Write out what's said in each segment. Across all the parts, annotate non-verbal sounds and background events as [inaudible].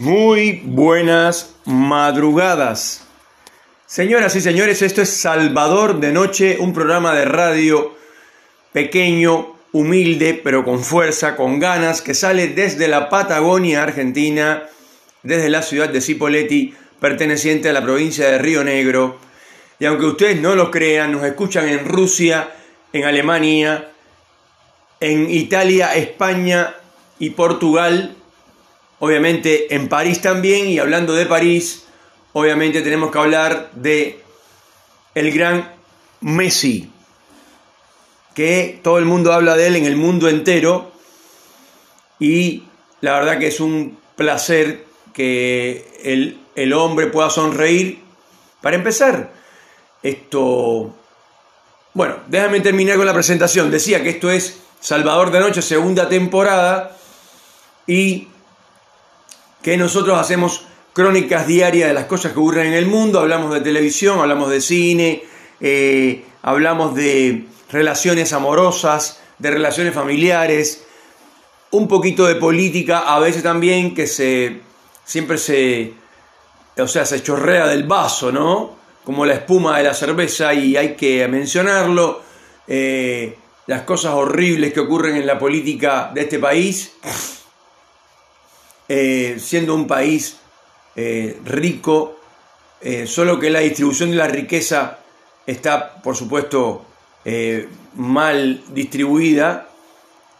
Muy buenas madrugadas. Señoras y señores, esto es Salvador de Noche, un programa de radio pequeño, humilde, pero con fuerza, con ganas, que sale desde la Patagonia Argentina, desde la ciudad de Cipolletti, perteneciente a la provincia de Río Negro. Y aunque ustedes no lo crean, nos escuchan en Rusia, en Alemania, en Italia, España y Portugal obviamente en París también, y hablando de París, obviamente tenemos que hablar de el gran Messi, que todo el mundo habla de él en el mundo entero, y la verdad que es un placer que el, el hombre pueda sonreír. Para empezar, esto, bueno, déjame terminar con la presentación. Decía que esto es Salvador de Noche, segunda temporada, y que nosotros hacemos crónicas diarias de las cosas que ocurren en el mundo, hablamos de televisión, hablamos de cine, eh, hablamos de relaciones amorosas, de relaciones familiares, un poquito de política, a veces también que se siempre se, o sea, se chorrea del vaso, ¿no? Como la espuma de la cerveza y hay que mencionarlo. Eh, las cosas horribles que ocurren en la política de este país eh, siendo un país eh, rico, eh, solo que la distribución de la riqueza está, por supuesto, mal distribuida.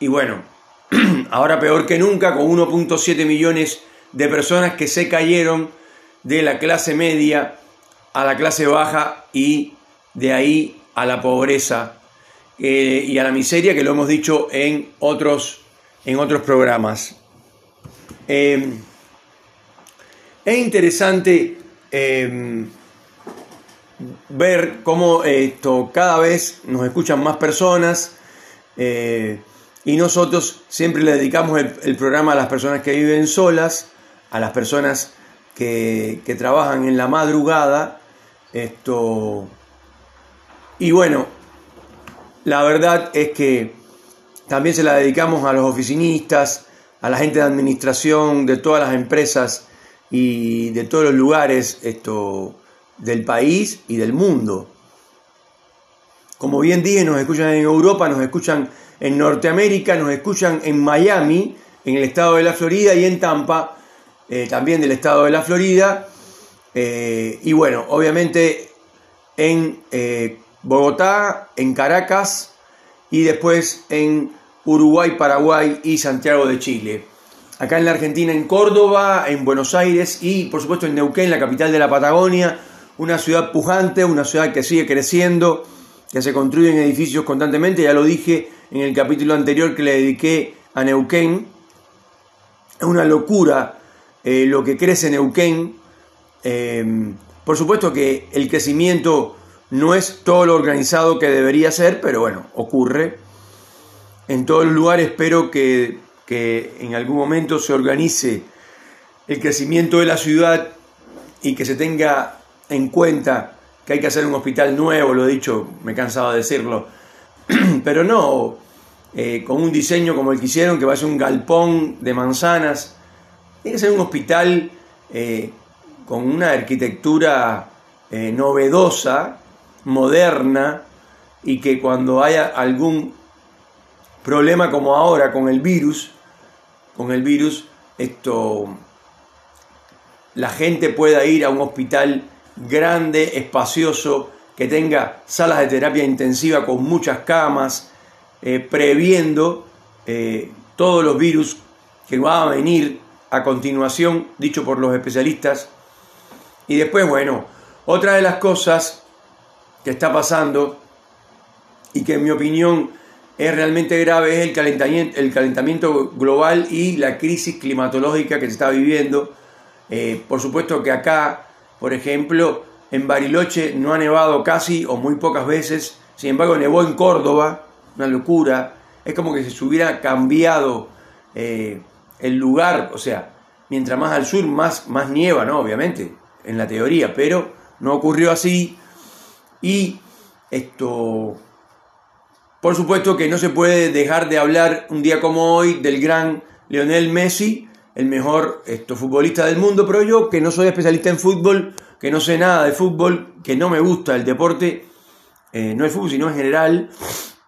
Y bueno, [clears throat] ahora peor que nunca, con 1.7 millones de personas que se cayeron de la clase media a la clase baja y de ahí a la pobreza y a la miseria, que lo hemos dicho en otros, en otros programas. Em, es interesante em, ver cómo esto cada vez nos escuchan más personas eh, y nosotros siempre le dedicamos el, programa a las personas que viven solas, a las personas que, que trabajan en la madrugada. Esto, y bueno, la verdad es que también se la dedicamos a los oficinistas, a la gente de administración de todas las empresas y de todos los lugares esto, del país y del mundo. Como bien dije, nos escuchan en Europa, nos escuchan en Norteamérica, nos escuchan en Miami, en el estado de la Florida y en Tampa, eh, también del estado de la Florida. Eh, y bueno, obviamente en eh, Bogotá, en Caracas y después en Uruguay, Paraguay y Santiago de Chile. Acá en la Argentina, en Córdoba, en Buenos Aires y por supuesto en Neuquén, la capital de la Patagonia, una ciudad pujante, una ciudad que sigue creciendo, que se construyen edificios constantemente, ya lo dije en el capítulo anterior que le dediqué a Neuquén. Es una locura eh, lo que crece Neuquén. Eh, por supuesto que el crecimiento no es todo lo organizado que debería ser, pero bueno, ocurre en todos los lugares. Espero que, en algún momento se organice el crecimiento de la ciudad y que se tenga en cuenta que hay que hacer un hospital nuevo, lo he dicho, me cansaba de decirlo, [clears throat] pero no eh, con un diseño como el que hicieron, que va a ser un galpón de manzanas, tiene que ser un hospital eh, con una arquitectura eh, novedosa, moderna, y que cuando haya algún problema como ahora con el virus, con el virus, esto, la gente pueda ir a un hospital grande, espacioso, que tenga salas de terapia intensiva con muchas camas, eh, previendo eh, todos los virus que van a venir a continuación, dicho por los especialistas. Y después, bueno, otra de las cosas que está pasando y que en mi opinión es realmente grave es el calentamiento, global y la crisis climatológica que se está viviendo. Eh, por supuesto que acá, por ejemplo, en Bariloche no ha nevado casi o muy pocas veces, sin embargo nevó en Córdoba, una locura. Es como que se hubiera cambiado eh, el lugar, o sea, mientras más al sur más, más nieva, ¿no? Obviamente, en la teoría, pero no ocurrió así. Y esto por supuesto que no se puede dejar de hablar un día como hoy del gran Lionel Messi, el mejor futbolista del mundo, pero yo que no soy especialista en fútbol, que no sé nada de fútbol, que no me gusta el deporte, eh, no el fútbol, sino en general,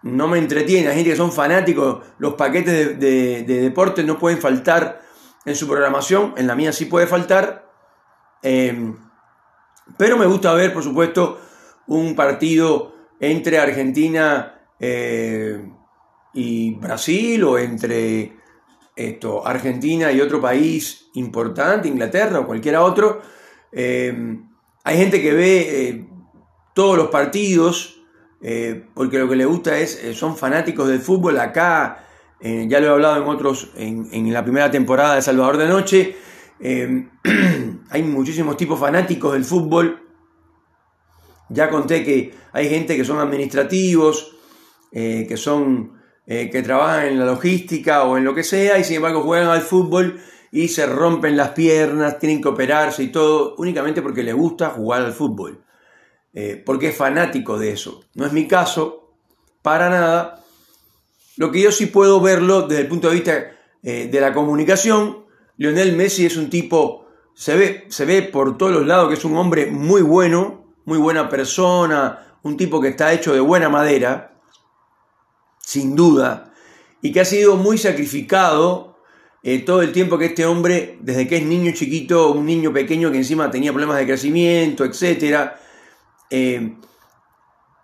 no me entretiene. Hay gente que son fanáticos, los paquetes de, deporte no pueden faltar en su programación, en la mía sí puede faltar. Em, pero me gusta ver, por supuesto, un partido entre Argentina eh, y Brasil o entre esto, Argentina y otro país importante, Inglaterra o cualquiera otro. Em, hay gente que ve eh, todos los partidos eh, porque lo que le gusta es, eh, son fanáticos del fútbol. Acá, eh, ya lo he hablado en otros, en, la primera temporada de Salvador de Noche, [clears throat] hay muchísimos tipos fanáticos del fútbol. Ya conté que hay gente que son administrativos, que son que trabajan en la logística o en lo que sea, y sin embargo juegan al fútbol y se rompen las piernas, tienen que operarse y todo, únicamente porque les gusta jugar al fútbol. Eh, porque es fanático de eso. No es mi caso, para nada. Lo que yo sí puedo verlo desde el punto de vista eh, de la comunicación, Lionel Messi es un tipo, se ve, se ve por todos los lados que es un hombre muy bueno, muy buena persona, un tipo que está hecho de buena madera, sin duda, y que ha sido muy sacrificado eh, todo el tiempo que este hombre, desde que es niño chiquito, un niño pequeño que encima tenía problemas de crecimiento, etcétera, eh,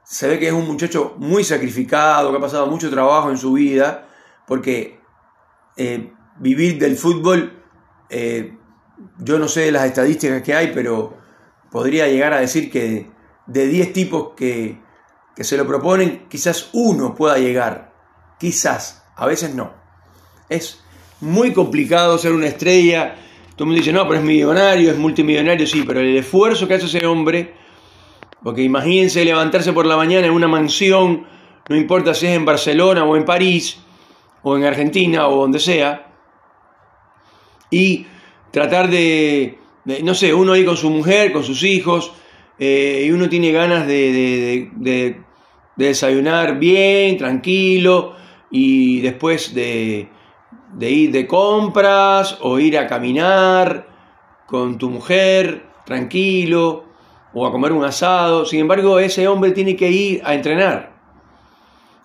se ve que es un muchacho muy sacrificado, que ha pasado mucho trabajo en su vida, porque eh, vivir del fútbol, yo no sé las estadísticas que hay, pero podría llegar a decir que de 10 tipos que, que se lo proponen, quizás uno pueda llegar, quizás, a veces no. Es muy complicado ser una estrella. Todo el mundo dice, no, pero es millonario, es multimillonario, sí, pero el esfuerzo que hace ese hombre porque imagínense levantarse por la mañana en una mansión, no importa si es en Barcelona o en París, o en Argentina o donde sea, y tratar de, no sé, uno ahí con su mujer, con sus hijos, eh, y uno tiene ganas de, de, desayunar bien, tranquilo, y después de, ir de compras o ir a caminar con tu mujer, tranquilo, o a comer un asado. Sin embargo, ese hombre tiene que ir a entrenar.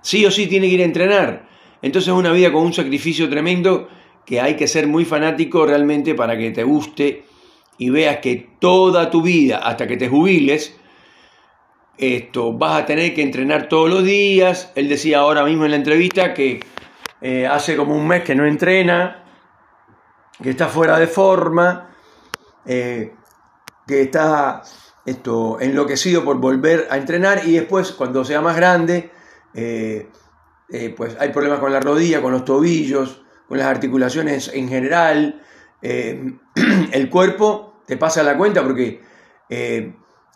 Sí o sí tiene que ir a entrenar. Entonces es una vida con un sacrificio tremendo que hay que ser muy fanático realmente para que te guste y veas que toda tu vida, hasta que te jubiles, esto, vas a tener que entrenar todos los días. Él decía ahora mismo en la entrevista que eh, hace como un mes que no entrena, que está fuera de forma, eh, que está esto, enloquecido por volver a entrenar y después cuando sea más grande, eh, pues hay problemas con la rodilla, con los tobillos, con las articulaciones en general. [clears throat] El cuerpo te pasa la cuenta porque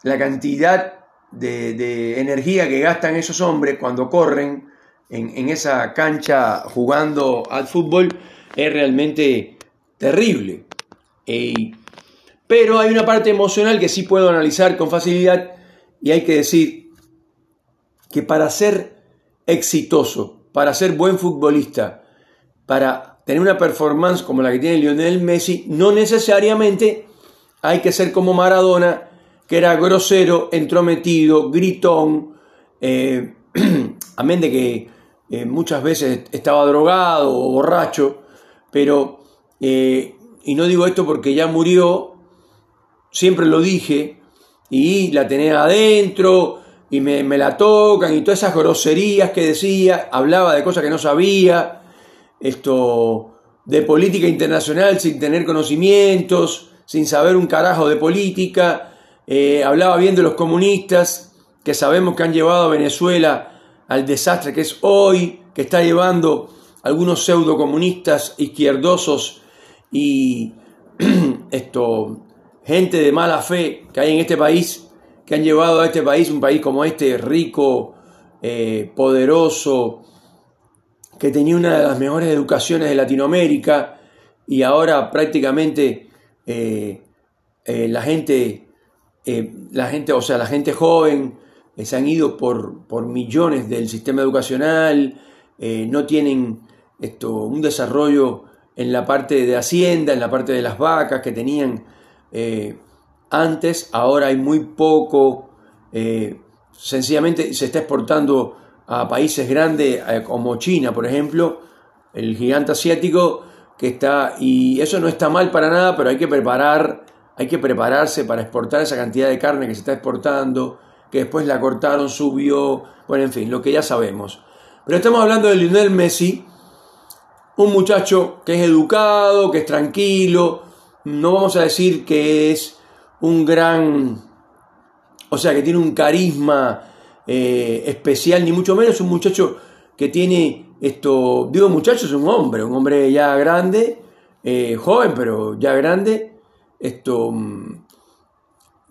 la cantidad de, energía que gastan esos hombres cuando corren en, en esa cancha jugando al fútbol es realmente terrible. Pero hay una parte emocional que sí puedo analizar con facilidad y hay que decir que para ser exitoso, para ser buen futbolista, para tener una performance como la que tiene Lionel Messi, no necesariamente hay que ser como Maradona, que era grosero, entrometido, gritón, eh, [clears throat] amén de que eh, muchas veces estaba drogado o borracho, pero, eh, y no digo esto porque ya murió, siempre lo dije, y la tenía adentro, y me, la tocan, y todas esas groserías que decía, hablaba de cosas que no sabía, esto, de política internacional sin tener conocimientos, sin saber un carajo de política, eh, hablaba bien de los comunistas, que sabemos que han llevado a Venezuela al desastre que es hoy, que está llevando algunos pseudo comunistas izquierdosos y [clears throat] esto gente de mala fe que hay en este país, que han llevado a este país, un país como este, rico, eh, poderoso, que tenía una de las mejores educaciones de Latinoamérica y ahora prácticamente eh, la gente, la gente, o sea, la gente joven se han ido por, por millones del sistema educacional, no tienen esto, un desarrollo en la parte de Hacienda, en la parte de las vacas que tenían eh, antes, ahora hay muy poco, eh, sencillamente se está exportando a países grandes eh, como China, por ejemplo, el gigante asiático que está, y eso no está mal para nada, pero hay que preparar, hay que prepararse para exportar esa cantidad de carne que se está exportando, que después la cortaron, subió, bueno, en fin, lo que ya sabemos. Pero estamos hablando de Lionel Messi, un muchacho que es educado, que es tranquilo, no vamos a decir que es un gran, o sea, que tiene un carisma eh, especial, ni mucho menos un muchacho que tiene esto, digo muchacho, es un hombre, un hombre ya grande, eh, joven, pero ya grande, esto, mm,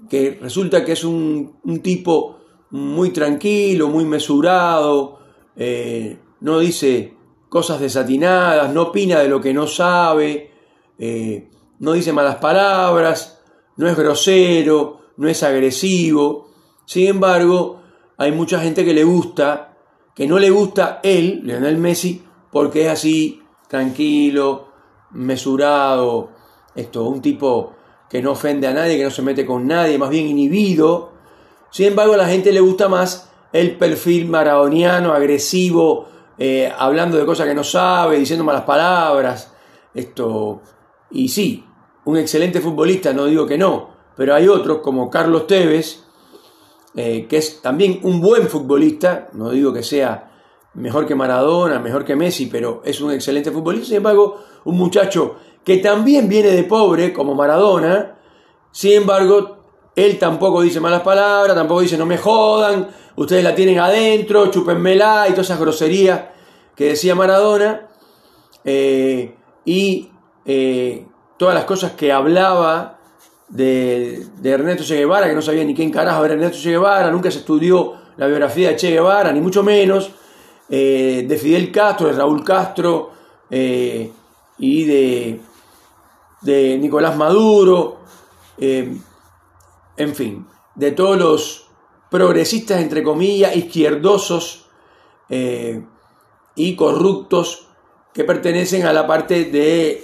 que resulta que es un, tipo muy tranquilo, muy mesurado, eh, no dice cosas desatinadas, no opina de lo que no sabe, eh, no dice malas palabras, no es grosero, no es agresivo. Sin embargo, hay mucha gente que le gusta, que no le gusta él, Lionel Messi, porque es así, tranquilo, mesurado, esto, un tipo que no ofende a nadie, que no se mete con nadie, más bien inhibido. Sin embargo, a la gente le gusta más el perfil maradoniano, agresivo, eh, hablando de cosas que no sabe, diciendo malas palabras. Esto, y sí, un excelente futbolista, no digo que no, pero hay otros como Carlos Tevez, eh, que es también un buen futbolista, no digo que sea mejor que Maradona, mejor que Messi, pero es un excelente futbolista, sin embargo, un muchacho que también viene de pobre, como Maradona, sin embargo, él tampoco dice malas palabras, tampoco dice no me jodan, ustedes la tienen adentro, chúpenmela y todas esas groserías que decía Maradona, eh, y eh, todas las cosas que hablaba de, Ernesto Che Guevara, que no sabía ni quién carajo era Ernesto Che Guevara, nunca se estudió la biografía de Che Guevara, ni mucho menos, eh, de Fidel Castro, de Raúl Castro y de, de Nicolás Maduro, en fin, de todos los progresistas, entre comillas, izquierdosos eh, y corruptos que pertenecen a la parte de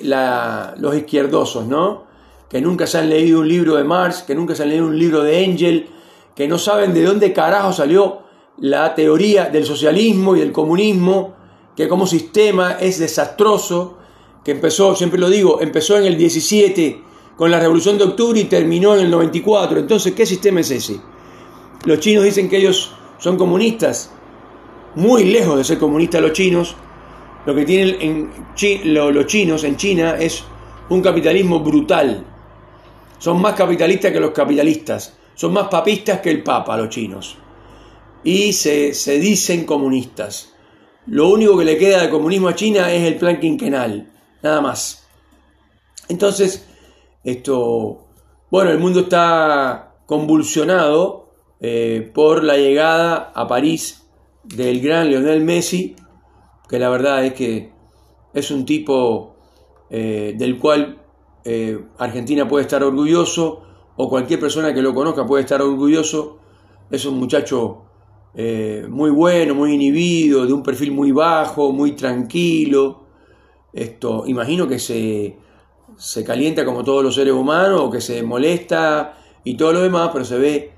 los izquierdosos, ¿no? Que nunca se han leído un libro de Marx, que nunca se han leído un libro de Engel, que no saben de dónde carajo salió la teoría del socialismo y del comunismo, que como sistema es desastroso, que empezó, siempre lo digo, empezó en el 17 con la Revolución de Octubre y terminó en el 94. Entonces, ¿qué sistema es ese? Los chinos dicen que ellos son comunistas, muy lejos de ser comunistas los chinos. Lo que tienen en los chinos en China es un capitalismo brutal. Son más capitalistas que los capitalistas. Son más papistas que el papa los chinos. Y se, se dicen comunistas. Lo único que le queda de comunismo a China es el plan quinquenal. Nada más. Entonces, esto, bueno, el mundo está convulsionado eh, por la llegada a París del gran Lionel Messi, que la verdad es que es un tipo eh, del cual eh, Argentina puede estar orgulloso, o cualquier persona que lo conozca puede estar orgulloso. Es un muchacho muy bueno, muy inhibido, de un perfil muy bajo, muy tranquilo. Esto, imagino que se, se calienta como todos los seres humanos, o que se molesta y todo lo demás, pero se ve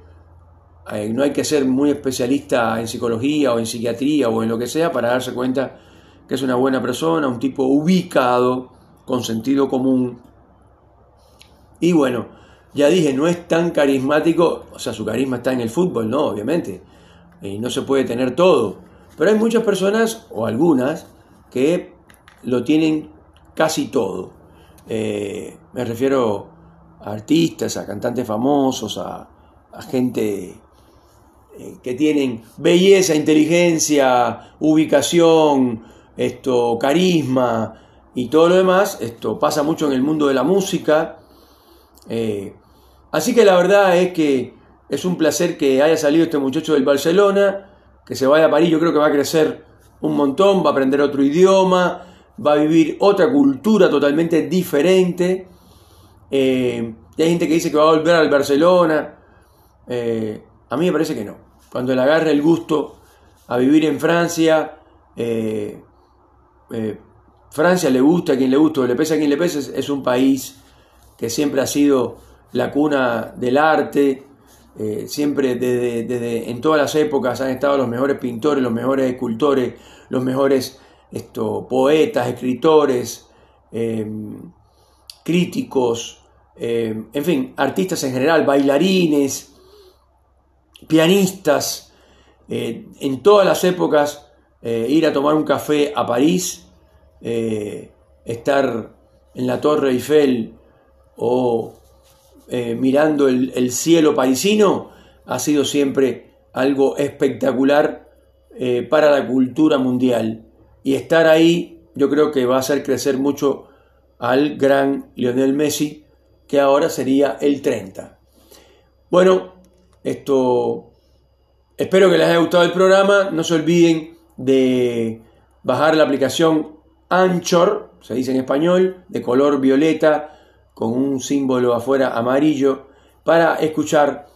eh, no hay que ser muy especialista en psicología o en psiquiatría o en lo que sea para darse cuenta que es una buena persona, un tipo ubicado, con sentido común. Y bueno, ya dije, no es tan carismático, o sea, su carisma está en el fútbol, no, obviamente, y no se puede tener todo, pero hay muchas personas, o algunas, que lo tienen casi todo. Eh, me refiero a artistas, a cantantes famosos, a, a gente eh, que tienen belleza, inteligencia, ubicación, esto, carisma y todo lo demás. Esto pasa mucho en el mundo de la música. Eh, así que la verdad es que es un placer que haya salido este muchacho del Barcelona, que se vaya a París, yo creo que va a crecer un montón, va a aprender otro idioma, va a vivir otra cultura totalmente diferente. Eh, hay gente que dice que va a volver al Barcelona. a mí me parece que no cuando le agarre el gusto a vivir en Francia, eh, eh, Francia le gusta a quien le gusta, le pese a quien le pese, es un país que siempre ha sido la cuna del arte, eh, siempre desde, en todas las épocas han estado los mejores pintores, los mejores escultores, los mejores esto, poetas, escritores, em, críticos, em, en fin, artistas en general, bailarines, pianistas, eh, en todas las épocas, eh, ir a tomar un café a París, estar en la Torre Eiffel o eh, mirando el, cielo parisino ha sido siempre algo espectacular eh, para la cultura mundial. Y estar ahí yo creo que va a hacer crecer mucho al gran Lionel Messi, que ahora sería el 30. Bueno, esto espero que les haya gustado el programa. No se olviden de bajar la aplicación Anchor, se dice en español, de color violeta con un símbolo afuera amarillo para escuchar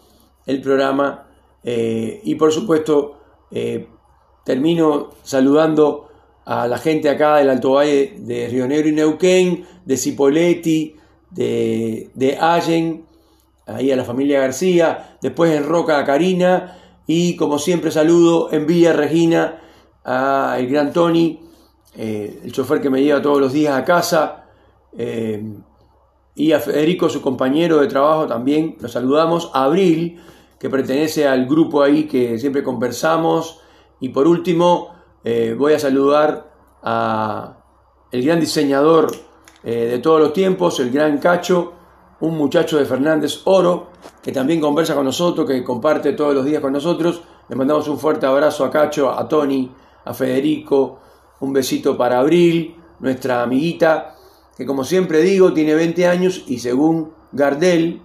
el programa eh, y por supuesto eh, termino saludando a la gente acá del Alto Valle de Río Negro y Neuquén, de Cipoletti, de, de Allen, ahí a la familia García, después en Roca a Karina y como siempre saludo en Villa Regina a el gran Tony, eh, el chofer que me lleva todos los días a casa, y a Federico, su compañero de trabajo, también lo saludamos. A Abril, que pertenece al grupo ahí que siempre conversamos. Y por último, eh, voy a saludar a el gran diseñador eh, de todos los tiempos, el gran Cacho, un muchacho de Fernández Oro, que también conversa con nosotros, que comparte todos los días con nosotros. Le mandamos un fuerte abrazo a Cacho, a Tony, a Federico, un besito para Abril, nuestra amiguita que como siempre digo, tiene 20 años y según Gardel,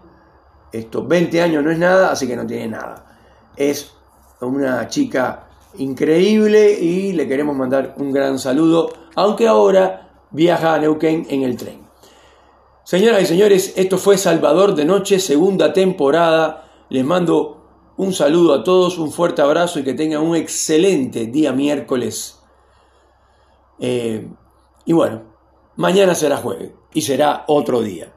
estos 20 años no es nada, así que no tiene nada. Es una chica increíble y le queremos mandar un gran saludo, aunque ahora viaja a Neuquén en el tren. Señoras y señores, esto fue Salvador de Noche, segunda temporada. Les mando un saludo a todos, un fuerte abrazo y que tengan un excelente día miércoles. Eh, y bueno, Mañana será jueves y será otro día.